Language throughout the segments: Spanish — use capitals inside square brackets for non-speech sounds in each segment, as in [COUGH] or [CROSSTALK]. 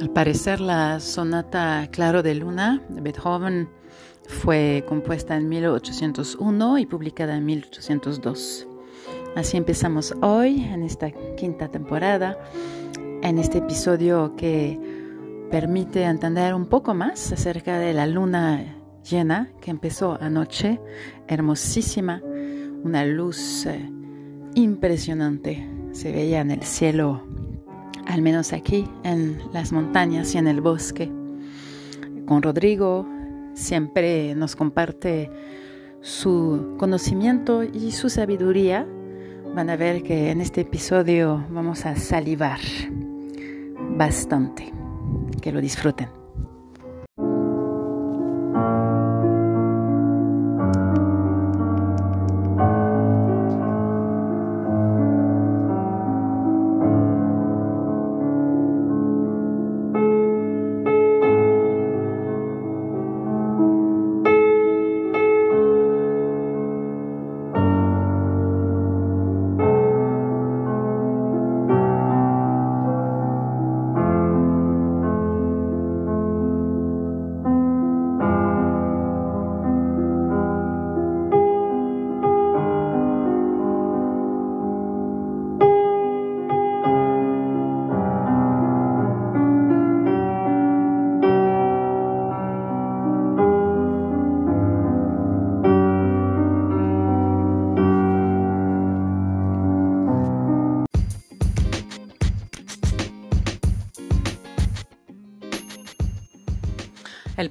Al parecer la sonata Claro de Luna de Beethoven fue compuesta en 1801 y publicada en 1802. Así empezamos hoy en esta quinta temporada, en este episodio que permite entender un poco más acerca de la luna llena que empezó anoche, hermosísima, una luz eh, impresionante se veía en el cielo, al menos aquí en las montañas y en el bosque. Con Rodrigo siempre nos comparte su conocimiento y su sabiduría. Van a ver que en este episodio vamos a salivar bastante. Que lo disfruten.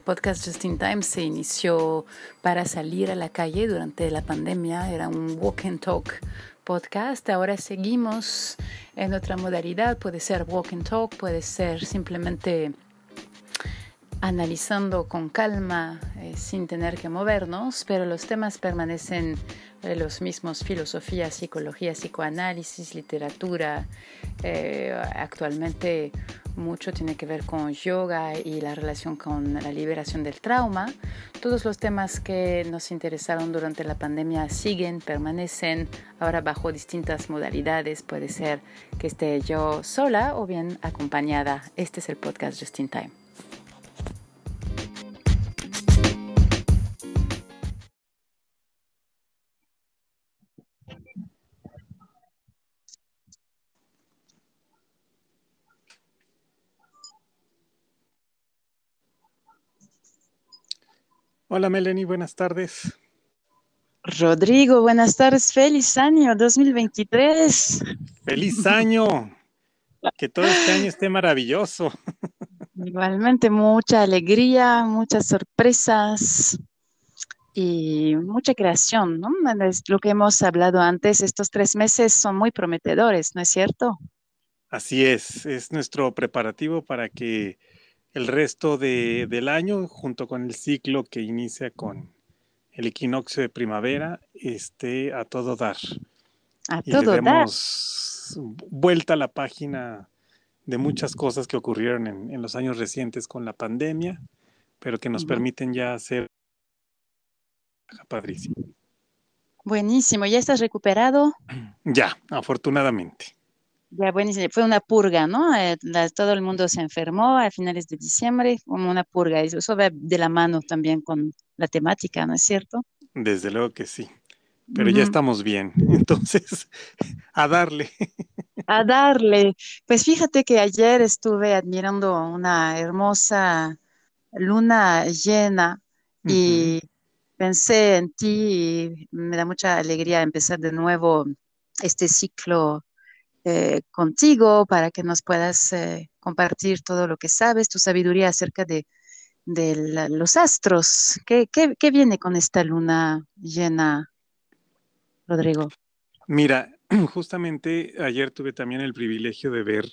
Podcast Just in Time se inició para salir a la calle durante la pandemia. Era un walk and talk podcast. Ahora seguimos en otra modalidad. Puede ser walk and talk, puede ser simplemente analizando con calma, eh, sin tener que movernos, pero los temas permanecen eh, los mismos, filosofía, psicología, psicoanálisis, literatura. Eh, actualmente mucho tiene que ver con yoga y la relación con la liberación del trauma. Todos los temas que nos interesaron durante la pandemia siguen, permanecen, ahora bajo distintas modalidades. Puede ser que esté yo sola o bien acompañada. Este es el podcast Just in Time. Hola Melanie, buenas tardes. Rodrigo, buenas tardes, feliz año 2023. Feliz año, que todo este año esté maravilloso. Igualmente mucha alegría, muchas sorpresas y mucha creación, ¿no? Es lo que hemos hablado antes, estos tres meses son muy prometedores, ¿no es cierto? Así es, es nuestro preparativo para que el resto del año, junto con el ciclo que inicia con el equinoccio de primavera, esté a todo dar. A todo le dar. vuelta a la página de muchas cosas que ocurrieron en, los años recientes con la pandemia, pero que nos permiten ya hacer padrísimo. Buenísimo, ¿ya estás recuperado? Ya, afortunadamente. Ya, buenísimo. Fue una purga, ¿no? Eh, todo el mundo se enfermó a finales de diciembre, como una purga. Eso va de la mano también con la temática, ¿no es cierto? Desde luego que sí. Pero ya estamos bien. [LAUGHS] Entonces, a darle. A darle. Pues fíjate que ayer estuve admirando una hermosa luna llena y pensé en ti y me da mucha alegría empezar de nuevo este ciclo eh, contigo para que nos puedas eh, compartir todo lo que sabes, tu sabiduría acerca de, los astros. ¿Qué, viene con esta luna llena, Rodrigo? Mira, [CLEARS THROAT] justamente ayer tuve también el privilegio de ver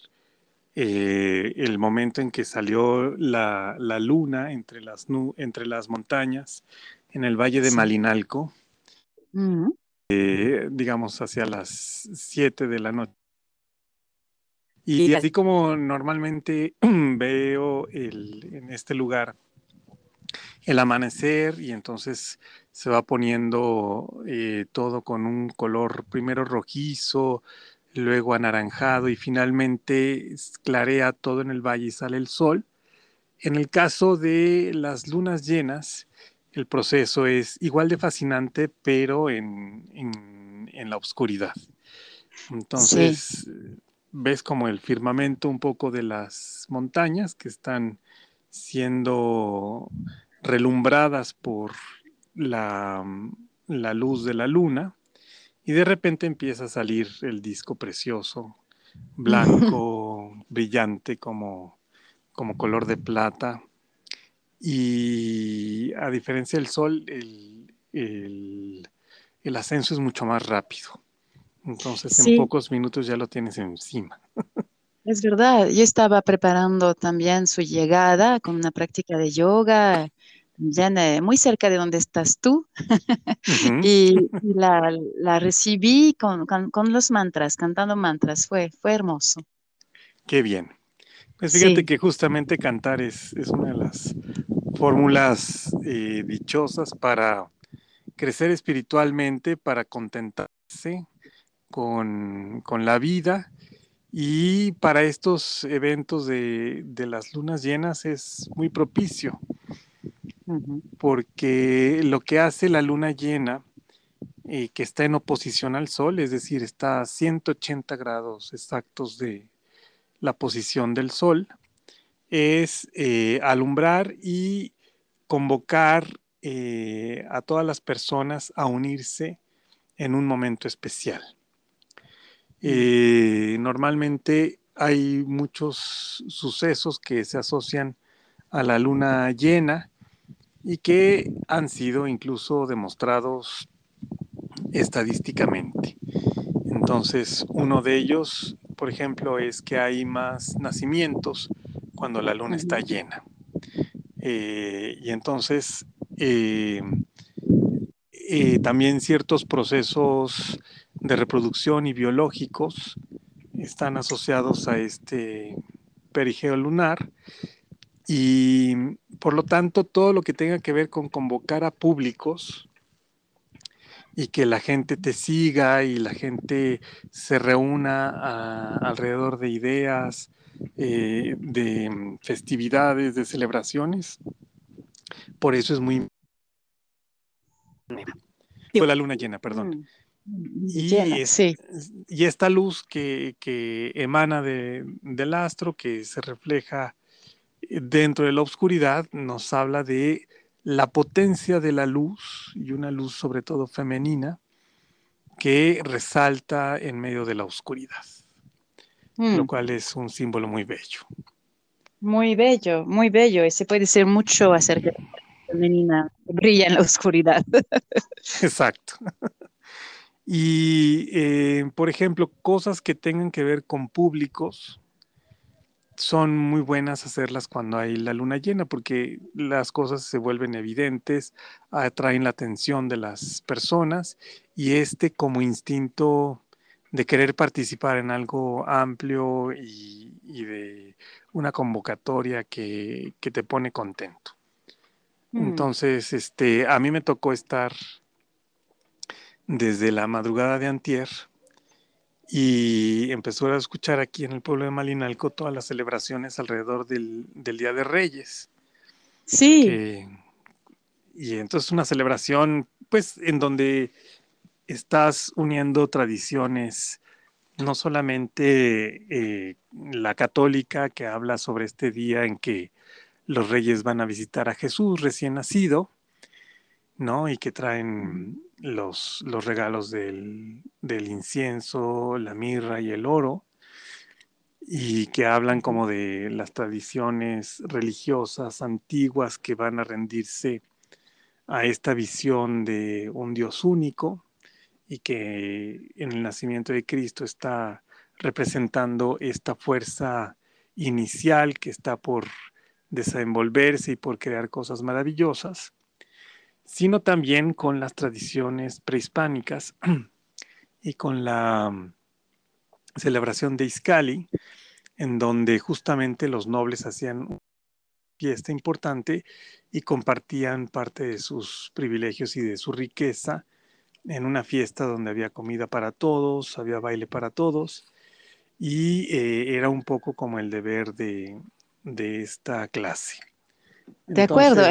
eh, el momento en que salió la, luna entre las, entre las montañas en el valle de Malinalco, digamos hacia las 7 de la noche. Y, así como normalmente [CLEARS THROAT] veo el, en este lugar el amanecer y entonces se va poniendo eh, todo con un color primero rojizo, luego anaranjado y finalmente clarea todo en el valle y sale el sol. En el caso de las lunas llenas, el proceso es igual de fascinante, pero en, la oscuridad. Entonces, ves como el firmamento un poco de las montañas que están siendo relumbradas por la, la luz de la luna y de repente empieza a salir el disco precioso, blanco, [LAUGHS] brillante como, como color de plata. Y a diferencia del sol, el, el, ascenso es mucho más rápido. Entonces en pocos minutos ya lo tienes encima. Es verdad, yo estaba preparando también su llegada con una práctica de yoga muy cerca de donde estás tú, [LAUGHS] y, la, recibí con, los mantras, cantando mantras, fue, fue hermoso. Qué bien. Pues fíjate que justamente cantar es, una de las fórmulas eh, dichosas para crecer espiritualmente, para contentarse con, la vida. Y para estos eventos de, de, las lunas llenas es muy propicio porque lo que hace la luna llena, eh, que está en oposición al Sol, es decir, está a 180 grados exactos de la posición del Sol, es eh, alumbrar y convocar eh, a todas las personas a unirse en un momento especial. Normalmente hay muchos sucesos que se asocian a la luna llena y que han sido incluso demostrados estadísticamente. Entonces, uno de ellos, por ejemplo, es que hay más nacimientos cuando la luna está llena. Eh, y entonces, eh, eh, también ciertos procesos de reproducción y biológicos están asociados a este perigeo lunar y por lo tanto, todo lo que tenga que ver con convocar a públicos y que la gente te siga y la gente se reúna alrededor de ideas, eh, de festividades, de celebraciones. Por eso es muy... Fue la luna llena, perdón. Y, y esta luz que, emana del astro, que se refleja dentro de la oscuridad nos habla de la potencia de la luz y una luz sobre todo femenina que resalta en medio de la oscuridad, lo mm. cual es un símbolo muy bello. Muy bello, muy bello. Ese puede ser mucho acerca de la femenina que brilla en la oscuridad. [LAUGHS] Exacto. Y, eh, por ejemplo, cosas que tengan que ver con públicos, son muy buenas hacerlas cuando hay la luna llena porque las cosas se vuelven evidentes, atraen la atención de las personas y este como instinto de querer participar en algo amplio y, de una convocatoria que, te pone contento. Mm. Entonces, este, a mí me tocó estar desde la madrugada de antier y empezó a escuchar aquí en el pueblo de Malinalco todas las celebraciones alrededor del, Día de Reyes. Sí. y entonces una celebración, pues, en donde estás uniendo tradiciones, no solamente eh, la católica que habla sobre este día en que los reyes van a visitar a Jesús recién nacido, ¿no? Y que traen los, los regalos del, incienso, la mirra y el oro, y que hablan como de las tradiciones religiosas antiguas que van a rendirse a esta visión de un Dios único y que en el nacimiento de Cristo está representando esta fuerza inicial que está por desenvolverse y por crear cosas maravillosas sino también con las tradiciones prehispánicas [CLEARS THROAT] y con la mm, celebración de Iscali, en donde justamente los nobles hacían una fiesta importante y compartían parte de sus privilegios y de su riqueza en una fiesta donde había comida para todos, había baile para todos, y eh, era un poco como el deber de, de esta clase. De acuerdo.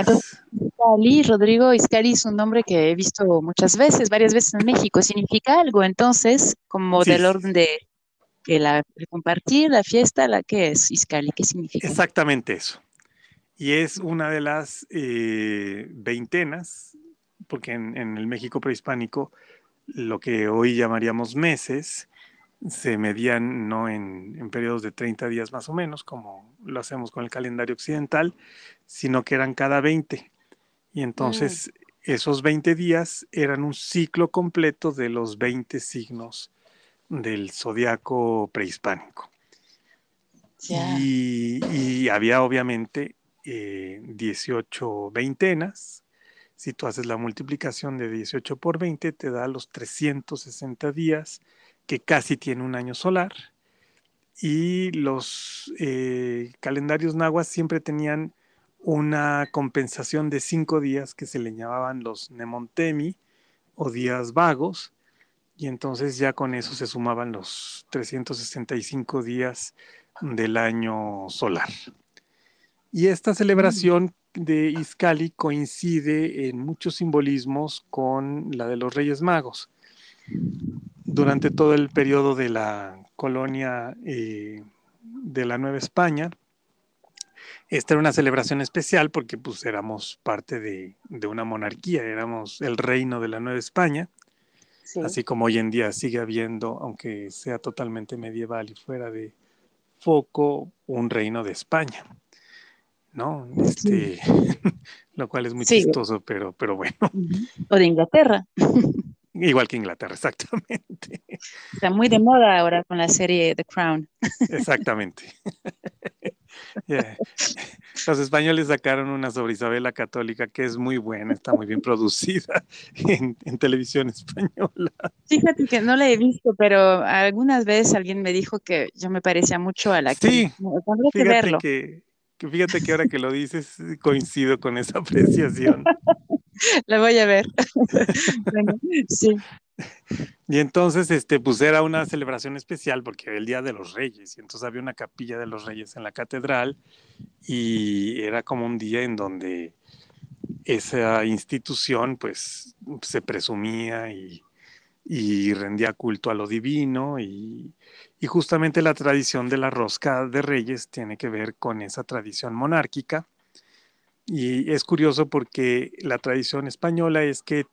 Rodrigo Iscali es un nombre que he visto muchas veces, varias veces en México. ¿Significa algo entonces, como del orden de, la, compartir la fiesta, la que es Iscali? ¿Qué significa? Exactamente eso. Y es una de las eh, veintenas, porque en, en, el México prehispánico lo que hoy llamaríamos meses se medían no en, en, periodos de 30 días más o menos, como lo hacemos con el calendario occidental, sino que eran cada 20. Y entonces mm. esos 20 días eran un ciclo completo de los 20 signos del zodiaco prehispánico. Y, y, había obviamente eh, 18 veintenas. Si tú haces la multiplicación de 18 por 20, te da los 360 días que casi tiene un año solar. Y los eh, calendarios nahuas siempre tenían una compensación de cinco días que se le llamaban los Nemontemi o días vagos. Y entonces ya con eso se sumaban los 365 días del año solar. Y esta celebración de Iscali coincide en muchos simbolismos con la de los Reyes Magos durante todo el periodo de la colonia eh, de la Nueva España. Esta era una celebración especial porque pues éramos parte de, una monarquía, éramos el reino de la Nueva España, así como hoy en día sigue habiendo, aunque sea totalmente medieval y fuera de foco, un reino de España. ¿no? Este, [LAUGHS] lo cual es muy chistoso, pero, pero bueno. O de Inglaterra. [LAUGHS] Igual que Inglaterra, exactamente. Está muy de moda ahora con la serie The Crown. Exactamente. [LAUGHS] [LAUGHS] Los españoles sacaron una sobre Isabel Católica que es muy buena, está muy bien producida [LAUGHS] en, televisión española. Fíjate que no la he visto, pero algunas veces alguien me dijo que yo me parecía mucho a la que... Sí, fíjate que, que fíjate que ahora que lo dices coincido con esa [LAUGHS] apreciación. [LAUGHS] La voy a ver. [LAUGHS] sí. Y entonces, este, pues era una celebración especial porque era el Día de los Reyes, y entonces había una capilla de los Reyes en la catedral, y era como un día en donde esa institución, pues, se presumía y, rendía culto a lo divino, y justamente la tradición de la rosca de Reyes tiene que ver con esa tradición monárquica y es curioso porque la tradición española es que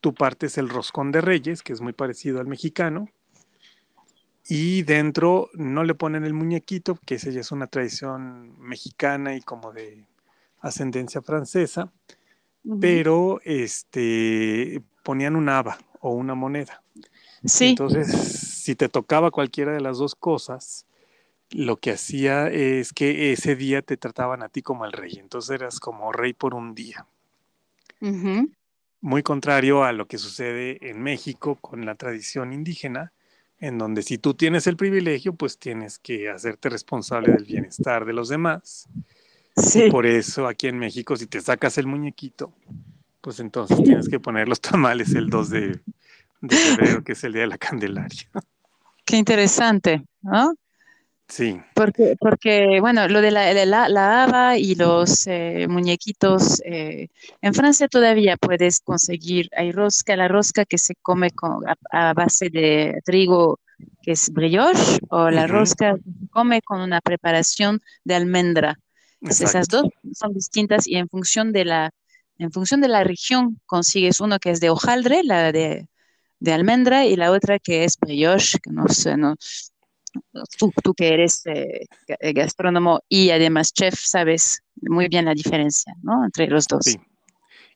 tú partes el roscón de reyes, que es muy parecido al mexicano, y dentro no le ponen el muñequito, que esa ya es una tradición mexicana y como de ascendencia francesa, pero este ponían un haba o una moneda. Sí. Entonces, si te tocaba cualquiera de las dos cosas, lo que hacía es que ese día te trataban a ti como el rey, entonces eras como rey por un día. Muy contrario a lo que sucede en México con la tradición indígena, en donde si tú tienes el privilegio, pues tienes que hacerte responsable del bienestar de los demás. Sí. por eso aquí en México, si te sacas el muñequito, pues entonces tienes que poner los tamales el 2 de, de febrero, que es el día de la Candelaria. Qué interesante, ¿no? Sí. Porque, porque bueno, lo de la, la, la haba y los eh, muñequitos, eh, en Francia todavía puedes conseguir, hay rosca, la rosca que se come con, a, base de trigo, que es brioche, o la rosca que se come con una preparación de almendra. esas dos son distintas y en función de la, en función de la región consigues uno que es de hojaldre, la de, de almendra, y la otra que es brioche, que no sé, no, tú, tú que eres eh, gastrónomo y además chef, sabes muy bien la diferencia, ¿no? Entre los dos. Sí.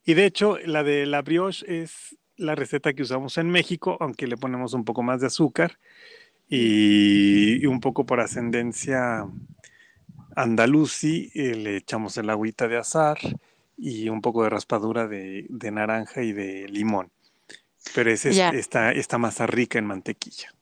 Y de hecho, la de la brioche es la receta que usamos en México, aunque le ponemos un poco más de azúcar y, un poco por ascendencia andalucí, eh, le echamos el agüita de azar y un poco de raspadura de, de naranja y de limón. Pero esa está, está más rica en mantequilla.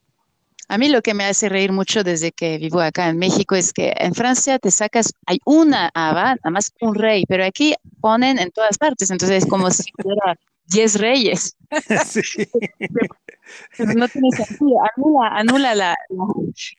A mí lo que me hace reír mucho desde que vivo acá en México es que en Francia te sacas, hay una haba, nada más un rey, pero aquí ponen en todas partes, entonces es como si fuera diez reyes. [LAUGHS] Sí. no tiene sentido, anula, la,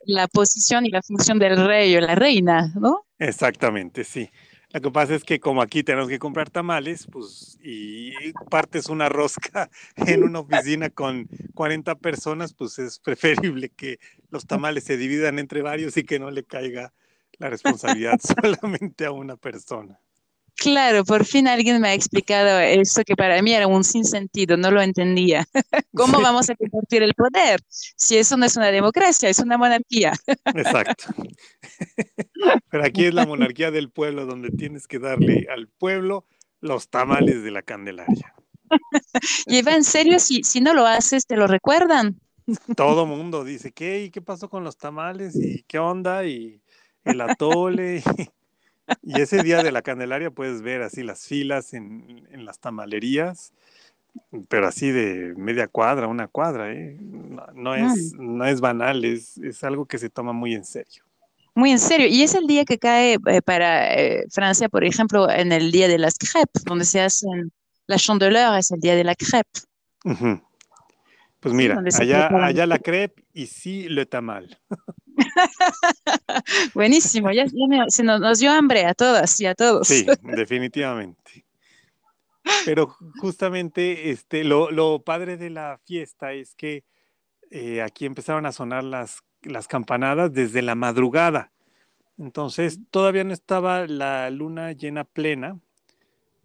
la, posición y la función del rey o la reina, ¿no? Exactamente, sí. Lo que pasa es que como aquí tenemos que comprar tamales, pues, y partes una rosca [LAUGHS] en una oficina con 40 personas, pues es preferible que los tamales se dividan entre varios y que no le caiga la responsabilidad [LAUGHS] solamente a una persona. Claro, por fin alguien me ha explicado esto que para mí era un sinsentido, no lo entendía. [LAUGHS] ¿Cómo vamos a compartir el poder si eso no es una democracia, es una monarquía? Exacto. [LAUGHS] Pero aquí es la monarquía del pueblo donde tienes que darle al pueblo los tamales de la Candelaria. Y va en serio, si, si no lo haces, te lo recuerdan. Todo mundo dice, ¿qué? ¿Y qué pasó con los tamales? ¿Y qué onda? Y el atole. [LAUGHS] Y ese día de la Candelaria puedes ver así las filas en, en las tamalerías, pero así de media cuadra, una cuadra, ¿eh? no, es, no es banal, es, es, algo que se toma muy en serio. Muy en serio. Y es el día que cae eh, para eh, Francia, por ejemplo, en el día de las crepes, donde se hacen la chandeleur, es el día de la crepe. Pues mira, allá, allá la crepe y sí le tamal. [LAUGHS] [LAUGHS] Buenísimo, ya, se nos, dio hambre a todas y a todos. Sí, [LAUGHS] definitivamente. Pero justamente este, lo, padre de la fiesta es que eh, aquí empezaron a sonar las, las campanadas desde la madrugada. Entonces todavía no estaba la luna llena plena,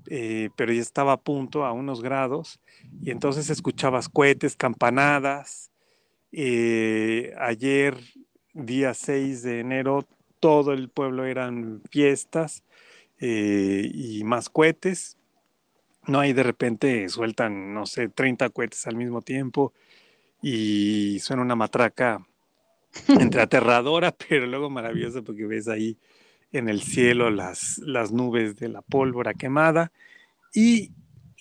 eh, pero ya estaba a punto, a unos grados, y entonces escuchabas cohetes, campanadas. Eh, ayer día 6 de enero, todo el pueblo eran fiestas eh, y más cohetes. No hay de repente sueltan, no sé, 30 cohetes al mismo tiempo y suena una matraca entre [LAUGHS] aterradora, pero luego maravillosa porque ves ahí en el cielo las, las nubes de la pólvora quemada y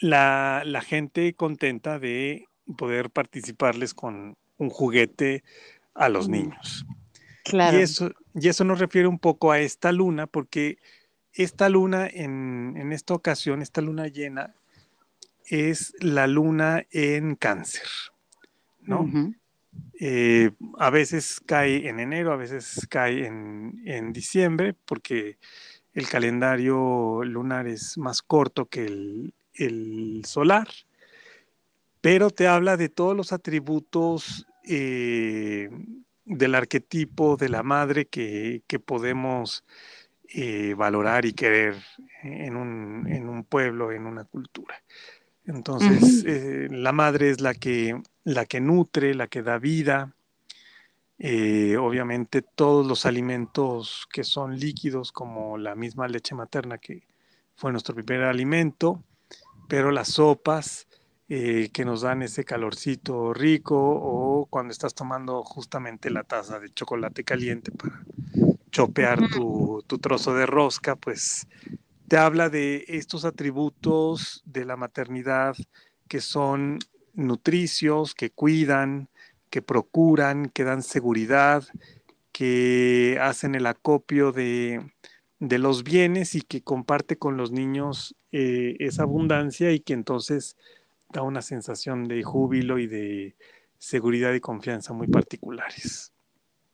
la, la gente contenta de poder participarles con un juguete a los mm. Y eso, y eso nos refiere un poco a esta luna, porque esta luna, en, esta ocasión, esta luna llena, es la luna en cáncer, ¿no? Eh, a veces cae en enero, a veces cae en, diciembre, porque el calendario lunar es más corto que el, solar, pero te habla de todos los atributos eh, del arquetipo de la madre que, podemos eh, valorar y querer en un, pueblo, en una cultura. Entonces, eh, la madre es la que, la que nutre, la que da vida. Eh, obviamente todos los alimentos que son líquidos, como la misma leche materna que fue nuestro primer alimento, pero las sopas, eh, que nos dan ese calorcito rico o cuando estás tomando justamente la taza de chocolate caliente para chopear tu, trozo de rosca, pues te habla de estos atributos de la maternidad que son nutricios, que cuidan, que procuran, que dan seguridad, que hacen el acopio de, los bienes y que comparte con los niños eh, esa abundancia y que entonces da una sensación de júbilo y de seguridad y confianza muy particulares.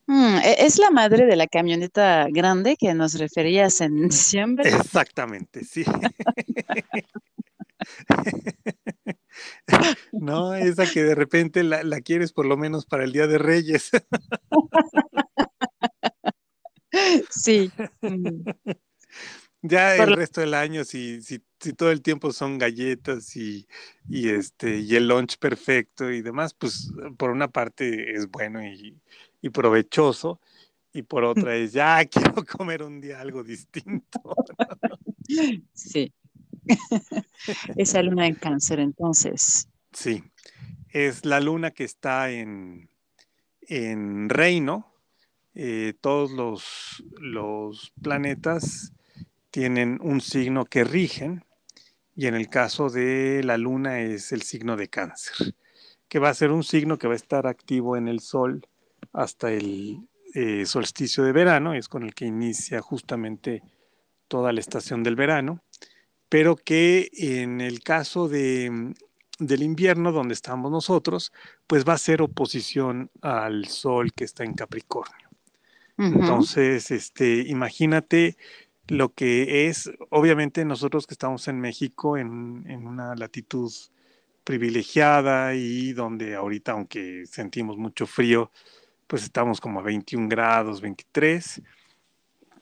Mm, e-, es la madre de la camioneta grande que nos referías en [LAUGHS] diciembre. Exactamente, sí. [LAUGHS] no, esa que de repente la, la, quieres por lo menos para el Día de Reyes. [LAUGHS] sí. Ya el resto del año, si, si, si, todo el tiempo son galletas y, y, este, y el lunch perfecto y demás, pues por una parte es bueno y, y provechoso, y por otra es ya [LAUGHS] quiero comer un día algo distinto. [LAUGHS] Sí. [LAUGHS] Esa luna en cáncer, entonces. Sí, es la luna que está en, en reino. Eh, todos los, los planetas tienen un signo que rigen y en el caso de la luna es el signo de cáncer, que va a ser un signo que va a estar activo en el sol hasta el eh, solsticio de verano, es con el que inicia justamente toda la estación del verano, pero que en el caso de, del invierno, donde estamos nosotros, pues va a ser oposición al Sol que está en Capricornio. Entonces, este, imagínate lo que es, obviamente nosotros que estamos en México en, en, una latitud privilegiada y donde ahorita, aunque sentimos mucho frío, pues estamos como a 21 grados, 23.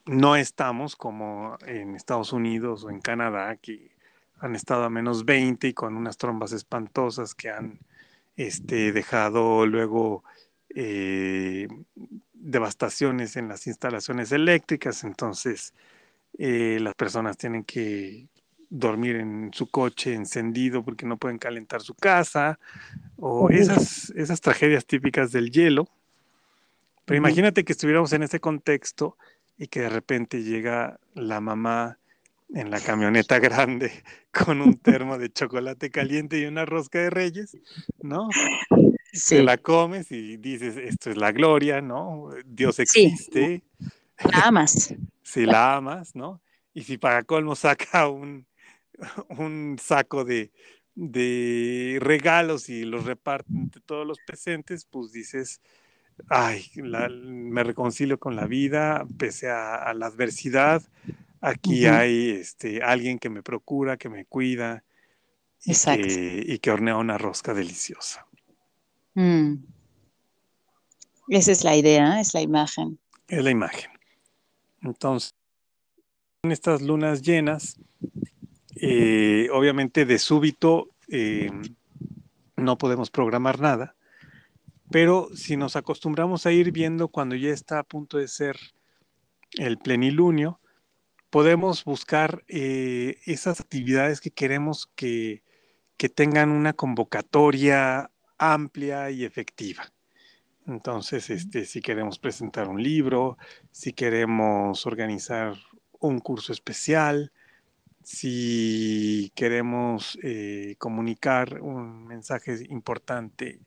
No estamos como en Estados Unidos o en Canadá, que han estado a menos 20 y con unas trombas espantosas que han este, dejado luego eh, devastaciones en las instalaciones eléctricas. Entonces, eh, las personas tienen que dormir en su coche encendido porque no pueden calentar su casa, o esas, esas tragedias típicas del hielo. Pero imagínate que estuviéramos en ese contexto y que de repente llega la mamá en la camioneta grande [LAUGHS] con un termo de chocolate caliente y una rosca de reyes, ¿no? Se la comes y dices, esto es la gloria, ¿no? Dios existe. La amas. Si la amas, ¿no? Y si para colmo saca un, un saco de, de regalos y los reparte entre todos los presentes, pues dices, ay, me reconcilio con la vida, pese a, la adversidad, aquí hay este, alguien que me procura, que me cuida y, que, y que, hornea una rosca deliciosa. Mm. Esa es la idea, es la imagen. Es la imagen. Entonces, en estas lunas llenas, eh, obviamente de súbito eh, no podemos programar nada, pero si nos acostumbramos a ir viendo cuando ya está a punto de ser el plenilunio, podemos buscar eh, esas actividades que queremos que, que tengan una convocatoria amplia y efectiva. Entonces, este, si queremos presentar un libro, si queremos organizar un curso especial, si queremos eh, comunicar un mensaje importante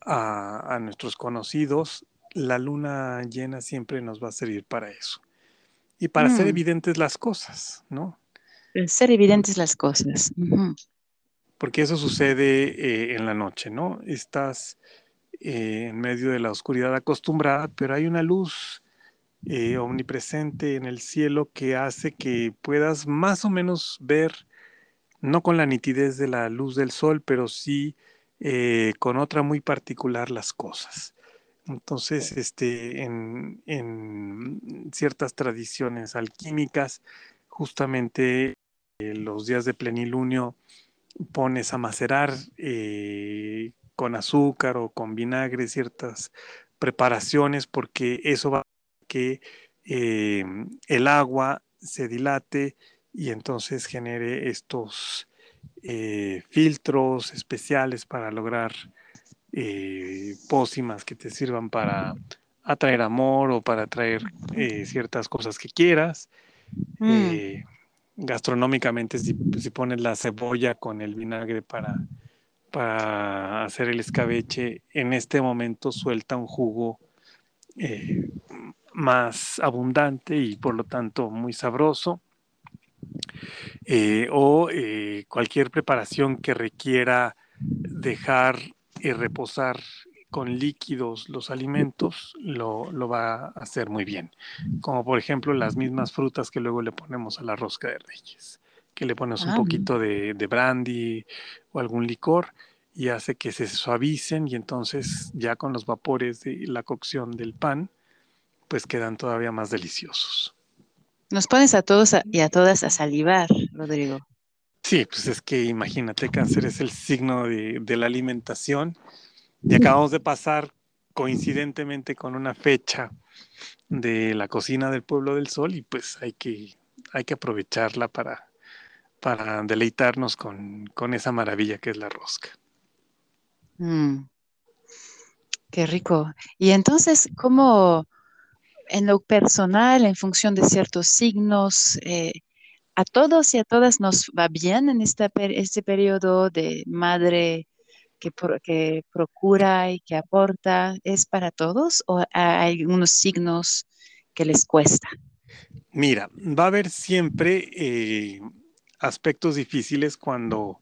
a, nuestros conocidos, la luna llena siempre nos va a servir para eso. Y para ser mm. evidentes las cosas, ¿no? Ser evidentes las cosas. Porque eso sucede eh, en la noche, ¿no? Estás eh, en medio de la oscuridad acostumbrada, pero hay una luz eh, omnipresente en el cielo que hace que puedas más o menos ver, no con la nitidez de la luz del sol, pero sí eh, con otra muy particular las cosas. Entonces, este, en, ciertas tradiciones alquímicas, justamente los días de plenilunio pones a macerar con azúcar o con vinagre ciertas preparaciones porque eso va que eh, el agua se dilate y entonces genere estos eh, filtros especiales para lograr eh, pócimas que te sirvan para atraer amor o para atraer ciertas cosas que quieras. Mm. gastronómicamente, si, si, pones la cebolla con el vinagre para, para hacer el escabeche, en este momento suelta un jugo más abundante y por lo tanto muy sabroso. Eh, o eh, cualquier preparación que requiera dejar y reposar con líquidos los alimentos lo, va a hacer muy bien. Como por ejemplo las mismas frutas que luego le ponemos a la rosca de reyes, que le pones un ah, poquito de, de brandy o algún licor y hace que se suavicen y entonces ya con los vapores de la cocción del pan pues quedan todavía más deliciosos. Nos pones a todos y a todas a salivar, Rodrigo. Sí, pues es que imagínate, cáncer es el signo de, la alimentación y acabamos de pasar coincidentemente con una fecha de la cocina del pueblo del sol y pues hay que, hay que aprovecharla para, para deleitarnos con, esa maravilla que es la rosca. Mm. qué rico. Y entonces, ¿cómo, en lo personal, en función de ciertos signos, eh, a todos y a todas nos va bien en este periodo de madre que, que, procura y que aporta. ¿Es para todos o hay algunos signos que les cuesta? Mira, va a haber siempre eh, aspectos difíciles cuando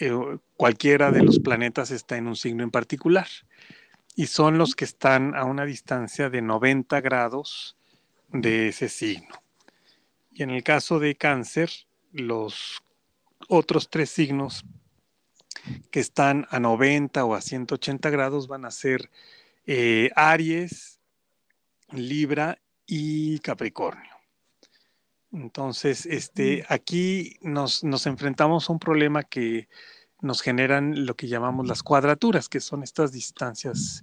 eh, cualquiera de los planetas está en un signo en particular. Y son los que están a una distancia de 90 grados de ese signo. Y en el caso de cáncer, los otros tres signos que están a 90 o a 180 grados van a ser eh, Aries, Libra y Capricornio. Entonces, este, aquí nos, enfrentamos a un problema que nos generan lo que llamamos las cuadraturas, que son estas distancias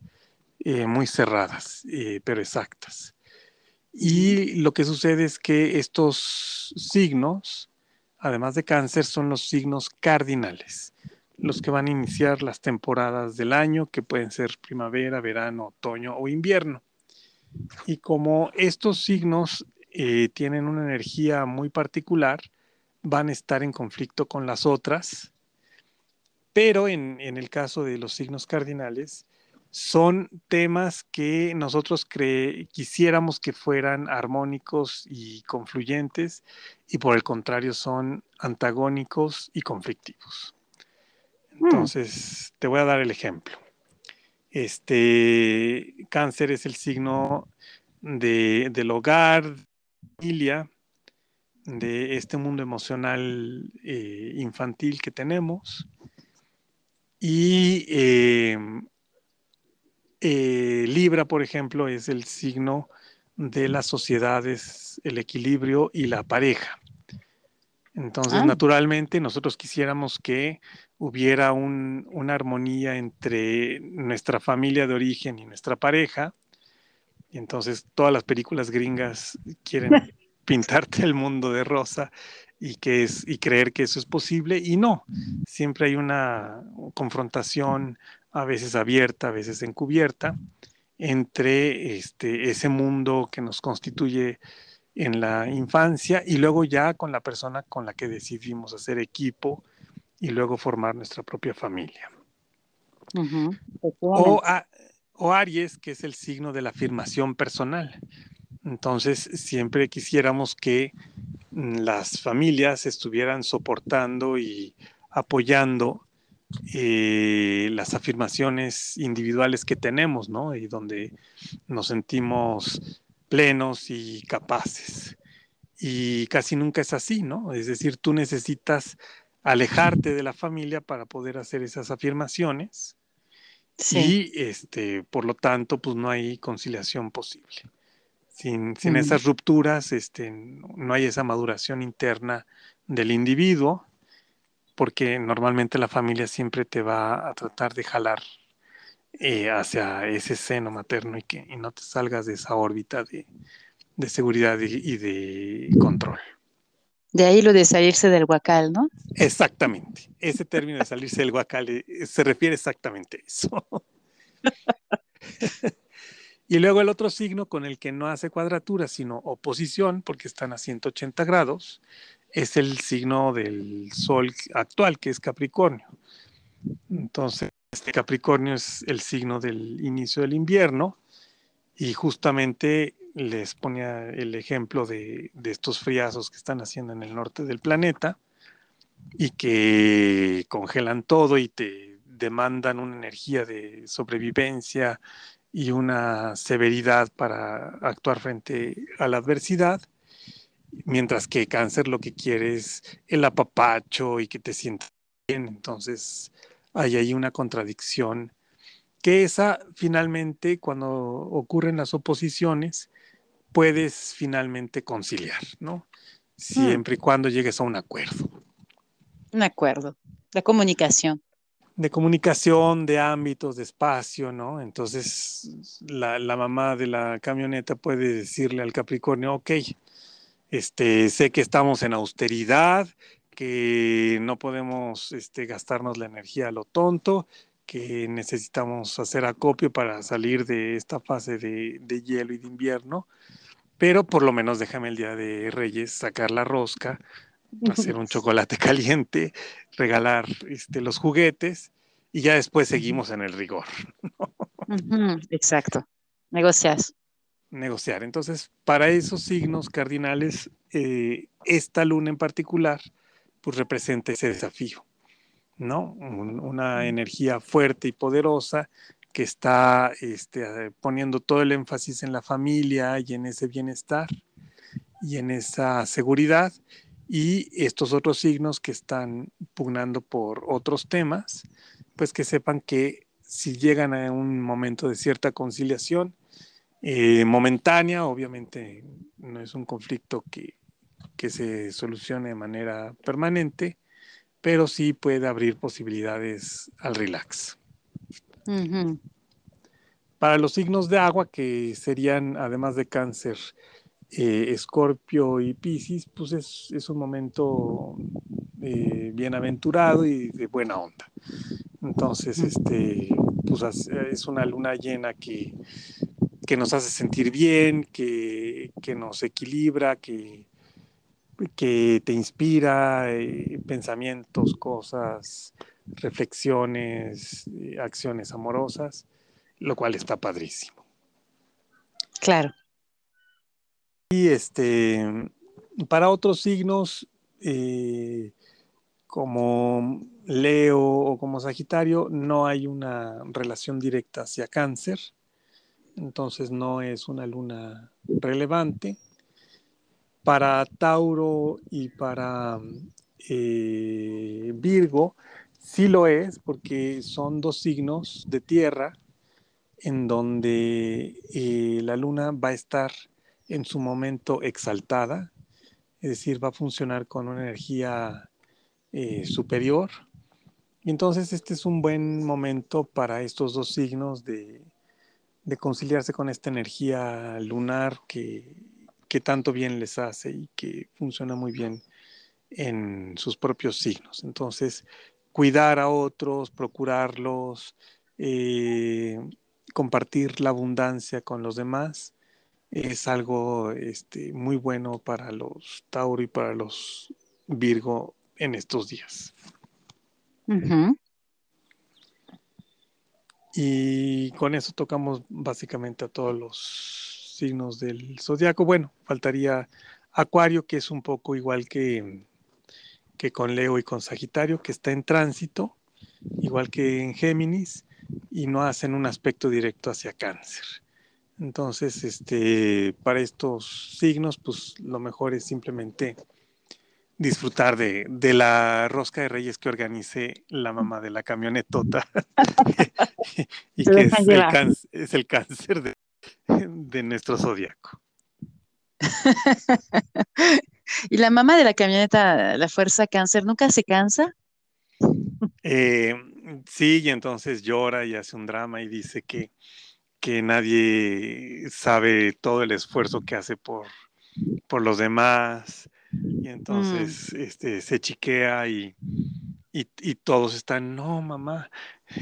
eh, muy cerradas, eh, pero exactas. Y lo que sucede es que estos signos, además de cáncer, son los signos cardinales, los que van a iniciar las temporadas del año, que pueden ser primavera, verano, otoño o invierno. Y como estos signos eh, tienen una energía muy particular, van a estar en conflicto con las otras, pero en, el caso de los signos cardinales, son temas que nosotros quisiéramos que fueran armónicos y confluyentes y por el contrario son antagónicos y conflictivos. Mm. Entonces, te voy a dar el ejemplo. Este cáncer es el signo de, del hogar, familia, de este mundo emocional eh, infantil que tenemos. Y eh, eh, Libra, por ejemplo, es el signo de las sociedades, el equilibrio y la pareja. Entonces, ah. naturalmente, nosotros quisiéramos que hubiera una armonía entre nuestra familia de origen y nuestra pareja, y entonces todas las películas gringas quieren [LAUGHS] pintarte el mundo de rosa y, que es, y creer que eso es posible. Y no, siempre hay una confrontación, a veces abierta, a veces encubierta, entre este, ese mundo que nos constituye en la infancia y luego ya con la persona con la que decidimos hacer equipo y luego formar nuestra propia familia. o, o Aries, que es el signo de la afirmación personal. Entonces, siempre quisiéramos que mm, las familias estuvieran soportando y apoyando eh, las afirmaciones individuales que tenemos, ¿no? Y donde nos sentimos plenos y capaces. Y casi nunca es así, ¿no? Es decir, tú necesitas alejarte de la familia para poder hacer esas afirmaciones y este, por lo tanto, pues no hay conciliación posible. Sin, sin esas rupturas, este, no hay esa maduración interna del individuo, porque normalmente la familia siempre te va a tratar de jalar eh, hacia ese seno materno y que y no te salgas de esa órbita de, de seguridad y de control. De ahí lo de salirse del guacal, ¿no? Exactamente. Ese término de salirse del guacal eh, se refiere exactamente a eso. [LAUGHS] y luego el otro signo con el que no hace cuadratura, sino oposición, porque están a 180 grados, es el signo del Sol actual, que es Capricornio. Entonces, este Capricornio es el signo del inicio del invierno y justamente les ponía el ejemplo de, estos friazos que están haciendo en el norte del planeta y que congelan todo y te demandan una energía de sobrevivencia y una severidad para actuar frente a la adversidad, mientras que cáncer lo que quiere es el apapacho y que te sientas bien. Entonces hay ahí una contradicción que esa finalmente cuando ocurren las oposiciones puedes finalmente conciliar, ¿no? Mm. Siempre y cuando llegues a un acuerdo. Un acuerdo, la comunicación. De comunicación, de ámbitos, de espacio, ¿no? Entonces, la, mamá de la camioneta puede decirle al Capricornio, ok, este, sé que estamos en austeridad, que no podemos este, gastarnos la energía a lo tonto, que necesitamos hacer acopio para salir de esta fase de, de hielo y de invierno, pero por lo menos déjame el día de Reyes sacar la rosca, hacer un [LAUGHS] chocolate [LAUGHS] caliente, regalar este, los juguetes y ya después seguimos en el rigor. Exacto. Negociar. Negociar. Entonces, para esos signos cardinales, eh, esta luna en particular, pues representa ese desafío ¿no? una energía fuerte y poderosa que está este, poniendo todo el énfasis en la familia y en ese bienestar y en esa seguridad y estos otros signos que están pugnando por otros temas, pues que sepan que si llegan a un momento de cierta conciliación, eh, momentánea, obviamente no es un conflicto que, que se solucione de manera permanente, pero sí puede abrir posibilidades al relax. Para los signos de agua, que serían, además de cáncer, eh, Escorpio y Piscis, pues es, un momento eh, bienaventurado y de buena onda. Entonces, este, pues es una luna llena que, que nos hace sentir bien, que, que nos equilibra, que, que te inspira eh, pensamientos, cosas, reflexiones, eh, acciones amorosas, lo cual está padrísimo. Claro. Y este, para otros signos, eh, como Leo o como Sagitario, no hay una relación directa hacia cáncer, entonces no es una luna relevante para Tauro y para eh, Virgo sí lo es porque son dos signos de tierra en donde eh, la luna va a estar en su momento exaltada, es decir, va a funcionar con una energía eh, superior. Y entonces este es un buen momento para estos dos signos de conciliarse con esta energía lunar que que tanto bien les hace y que funciona muy bien en sus propios signos. Entonces, cuidar a otros, procurarlos, eh, compartir la abundancia con los demás es algo este, muy bueno para los Tauro y para los Virgo en estos días. Y con eso tocamos básicamente a todos los signos del zodiaco. Bueno, faltaría Acuario, que es un poco igual que, que con Leo y con Sagitario, que está en tránsito, igual que en Géminis, y no hacen un aspecto directo hacia Cáncer. Entonces, este, para estos signos, pues lo mejor es simplemente disfrutar de, de, la rosca de reyes que organice la mamá de la camionetota [LAUGHS] y que es el, es el, cáncer de, de nuestro zodiaco. [LAUGHS] ¿Y la mamá de la camioneta, la fuerza cáncer, nunca se cansa? Eh, sí, y entonces llora y hace un drama y dice que, que nadie sabe todo el esfuerzo que hace por, por los demás. Y entonces mm. este, se chiquea y, y, y, todos están, no, mamá,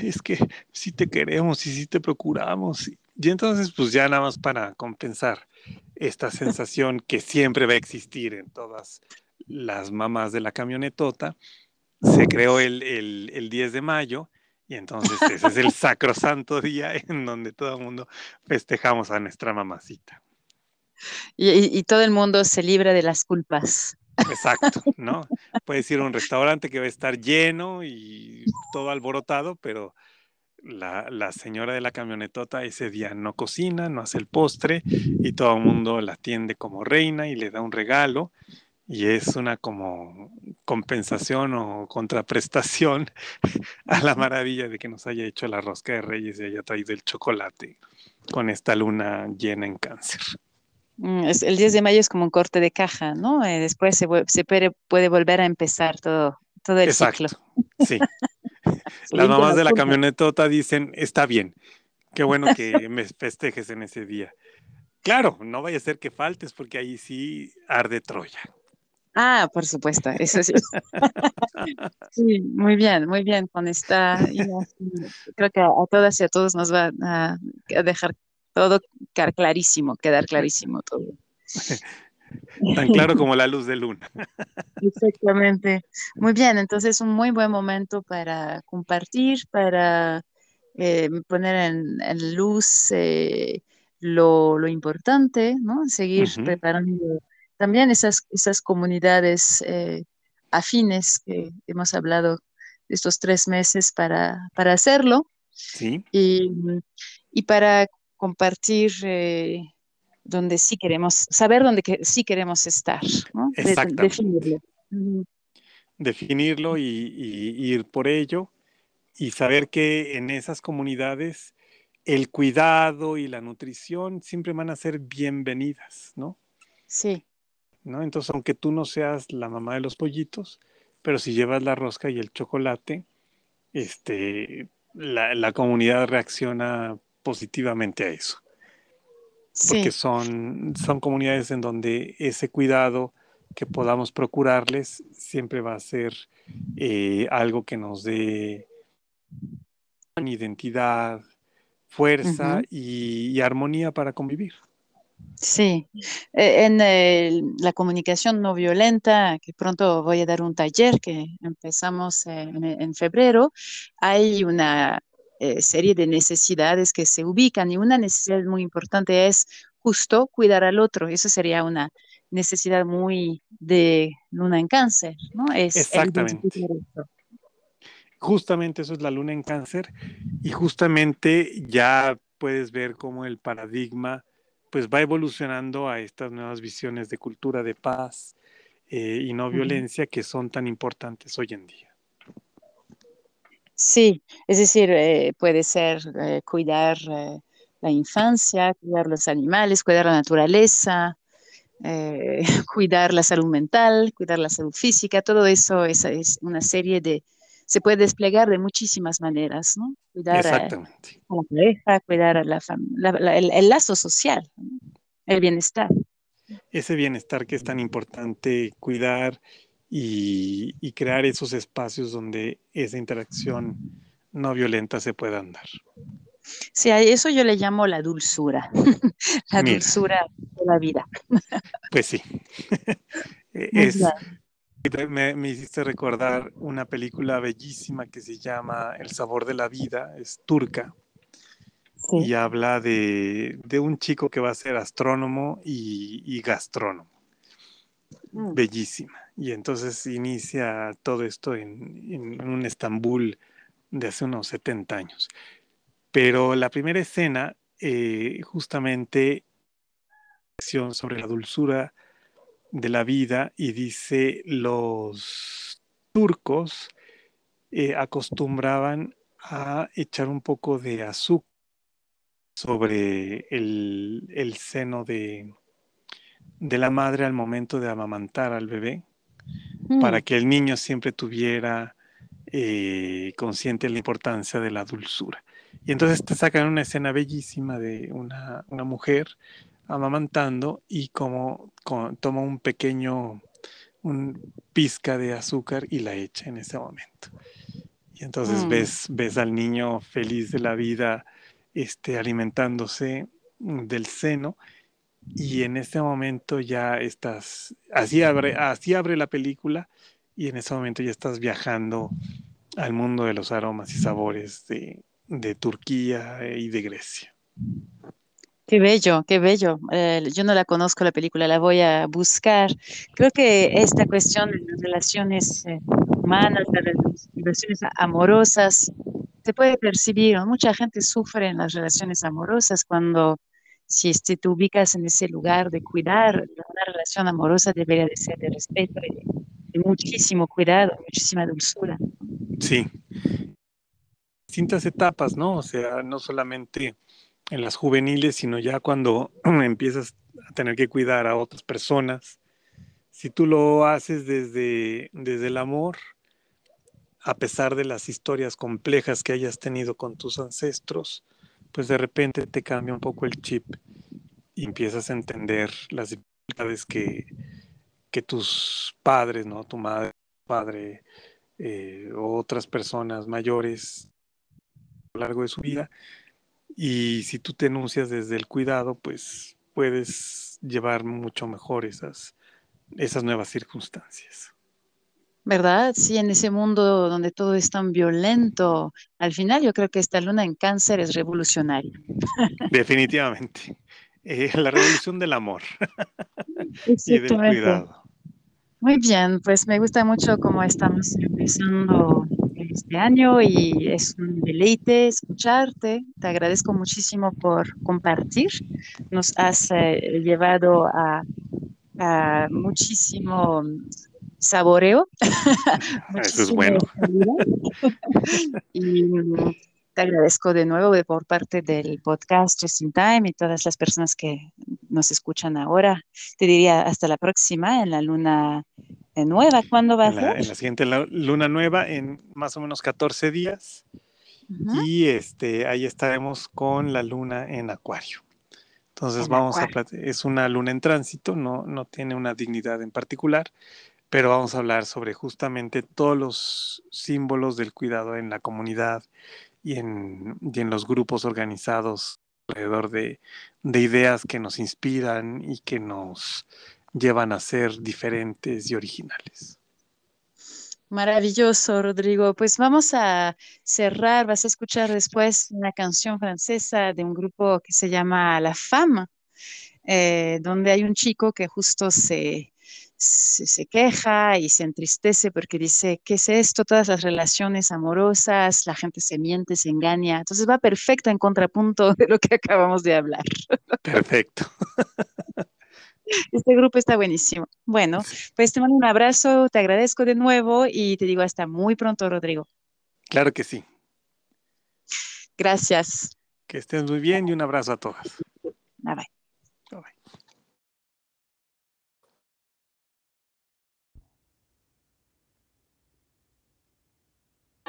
es que sí te queremos y sí te procuramos. Y entonces, pues ya nada más para compensar esta sensación que siempre va a existir en todas las mamás de la camionetota, se creó el, el, 10 de mayo y entonces ese es el [LAUGHS] sacrosanto día en donde todo el mundo festejamos a nuestra mamacita. Y, y, todo el mundo se libra de las culpas. Exacto, [LAUGHS] ¿no? Puedes ir a un restaurante que va a estar lleno y todo alborotado, pero la, señora de la camionetota ese día no cocina, no hace el postre y todo el mundo la atiende como reina y le da un regalo y es una como compensación o contraprestación [LAUGHS] a la maravilla de que nos haya hecho la rosca de reyes y haya traído el chocolate con esta luna llena en cáncer. Mm, el 10 de mayo es como un corte de caja, ¿no? Eh, después se, puede, puede, volver a empezar todo, todo el Exacto. ciclo. Sí. [LAUGHS] [LAUGHS] Las mamás de la camionetota dicen, está bien, qué bueno que [LAUGHS] me festejes en ese día. Claro, no vaya a ser que faltes porque ahí sí arde Troya. Ah, por supuesto, eso sí. [LAUGHS] sí, muy bien, muy bien. Con esta, creo que a, todas y a todos nos va a, dejar todo quedar clarísimo, quedar clarísimo todo. Tan claro como la luz de luna. [LAUGHS] Exactamente. Muy bien, entonces un muy buen momento para compartir, para eh, poner en, luz eh, lo, importante, ¿no? Seguir preparando también esas, esas comunidades eh, afines que hemos hablado estos tres meses para, para hacerlo. Sí. Y, y para compartir eh, donde sí queremos, saber dónde que, sí queremos estar, ¿no? definirlo. Definirlo y, y, ir por ello y saber que en esas comunidades el cuidado y la nutrición siempre van a ser bienvenidas, ¿no? Sí. ¿No? Entonces, aunque tú no seas la mamá de los pollitos, pero si llevas la rosca y el chocolate, este, la, la comunidad reacciona positivamente a eso. Porque son, son comunidades en donde ese cuidado que podamos procurarles siempre va a ser eh, algo que nos dé identidad, fuerza y, armonía para convivir. Sí, e, en la comunicación no violenta, que pronto voy a dar un taller que empezamos en febrero, hay una eh, serie de necesidades que se ubican y una necesidad muy importante es justo cuidar al otro. Eso sería una necesidad muy de luna en cáncer, ¿no? Es Exactamente. Justamente eso es la luna en cáncer y justamente ya puedes ver cómo el paradigma pues va evolucionando a estas nuevas visiones de cultura de paz eh, y no violencia que son tan importantes hoy en día. Sí, es decir, eh, puede ser eh, cuidar eh, la infancia, cuidar los animales, cuidar la naturaleza, [LAUGHS] cuidar la salud mental, cuidar la salud física, todo eso es, es, una serie de, se puede desplegar de muchísimas maneras, ¿no? Cuidar a, la pareja, cuidar a la, la el, el, lazo social, el bienestar. Ese bienestar que es tan importante cuidar y, crear esos espacios donde esa interacción no violenta se pueda dar. Sí, a eso yo le llamo la dulzura, [LAUGHS] la dulzura de la vida. Pues sí. [LAUGHS] es, me, me, hiciste recordar una película bellísima que se llama El sabor de la vida, es turca, y habla de, de, un chico que va a ser astrónomo y, y gastrónomo. Mm. Bellísima. Y entonces inicia todo esto en, un Estambul de hace unos 70 años. Pero la primera escena, eh, justamente, sobre la dulzura de la vida y dice los turcos eh, acostumbraban a echar un poco de azúcar sobre el, seno de, de la madre al momento de amamantar al bebé para mm. que el niño siempre tuviera eh, consciente la importancia de la dulzura. Y entonces te sacan una escena bellísima de una, mujer amamantando y como, toma un pequeño, un pizca de azúcar y la echa en ese momento. Y entonces mm. ves, ves al niño feliz de la vida este, alimentándose del seno y en este momento ya estás, así abre, así abre la película y en ese momento ya estás viajando al mundo de los aromas y sabores de, Turquía y de Grecia. Qué bello, qué bello. Eh, yo no la conozco la película, la voy a buscar. Creo que esta cuestión de las relaciones eh, humanas, de las relaciones amorosas, se puede percibir. Mucha gente sufre en las relaciones amorosas cuando si este, te ubicas en ese lugar de cuidar, una relación amorosa debería de ser de respeto y de, muchísimo cuidado, muchísima dulzura. Sí. Distintas etapas, ¿no? O sea, no solamente en las juveniles, sino ya cuando [CLEARS THROAT] empiezas a tener que cuidar a otras personas. Si tú lo haces desde, desde el amor, a pesar de las historias complejas que hayas tenido con tus ancestros, pues de repente te cambia un poco el chip y empiezas a entender las dificultades que, que tus padres, ¿no? Tu madre, padre, eh, otras personas mayores a lo largo de su vida. Y si tú te enuncias desde el cuidado, pues puedes llevar mucho mejor esas, esas nuevas circunstancias. ¿Verdad? Sí, en ese mundo donde todo es tan violento, al final yo creo que esta luna en cáncer es revolucionaria. Definitivamente. Eh, la revolución del amor [LAUGHS] [LAUGHS] y del cuidado. Muy bien, pues me gusta mucho cómo estamos empezando este año y es un deleite escucharte. Te agradezco muchísimo por compartir. Nos has eh, llevado a, muchísimo saboreo. [LAUGHS] Eso es bueno. [LAUGHS] y te agradezco de nuevo por parte del podcast Just in Time y todas las personas que nos escuchan ahora. Te diría hasta la próxima en la luna nueva. ¿Cuándo va a ser? En la siguiente luna nueva en más o menos 14 días. Y este, ahí estaremos con la luna en Acuario. Entonces vamos a es una luna en tránsito, no, no tiene una dignidad en particular, pero vamos a hablar sobre justamente todos los símbolos del cuidado en la comunidad y en, los grupos organizados alrededor de, ideas que nos inspiran y que nos llevan a ser diferentes y originales. Maravilloso, Rodrigo. Pues vamos a cerrar. Vas a escuchar después una canción francesa de un grupo que se llama La Fama, eh, donde hay un chico que justo se, se, queja y se entristece porque dice, ¿qué es esto? Todas las relaciones amorosas, la gente se miente, se engaña. Entonces va perfecto en contrapunto [LAUGHS] de lo que acabamos de hablar. Perfecto. [LAUGHS] Este grupo está buenísimo. Bueno, pues te mando un abrazo, te agradezco de nuevo y te digo hasta muy pronto, Rodrigo. Claro que sí. Gracias. Que estés muy bien y un abrazo a todas. Bye bye.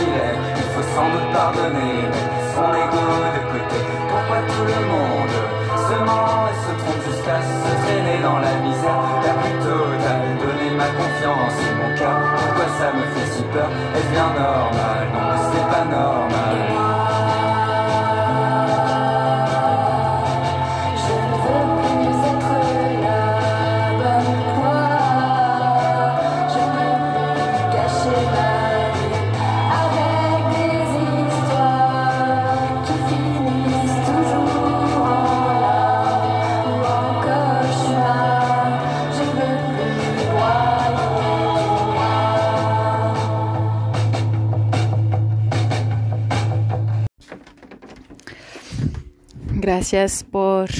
il faut sans doute pardonner, son ego de côté. Pourquoi tout le monde se ment et se trompe jusqu'à se traîner dans la misère? La plus totale, donner ma confiance et mon cœur. Pourquoi ça me fait si peur? Est-ce bien normal Non, c'est pas normal. Gracias por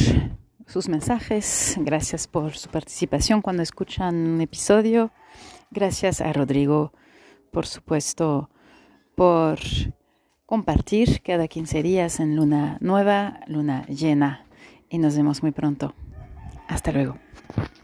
sus mensajes, gracias por su participación cuando escuchan un episodio. Gracias a Rodrigo, por supuesto, por compartir cada 15 días en luna nueva, luna llena. Y nos vemos muy pronto. Hasta luego.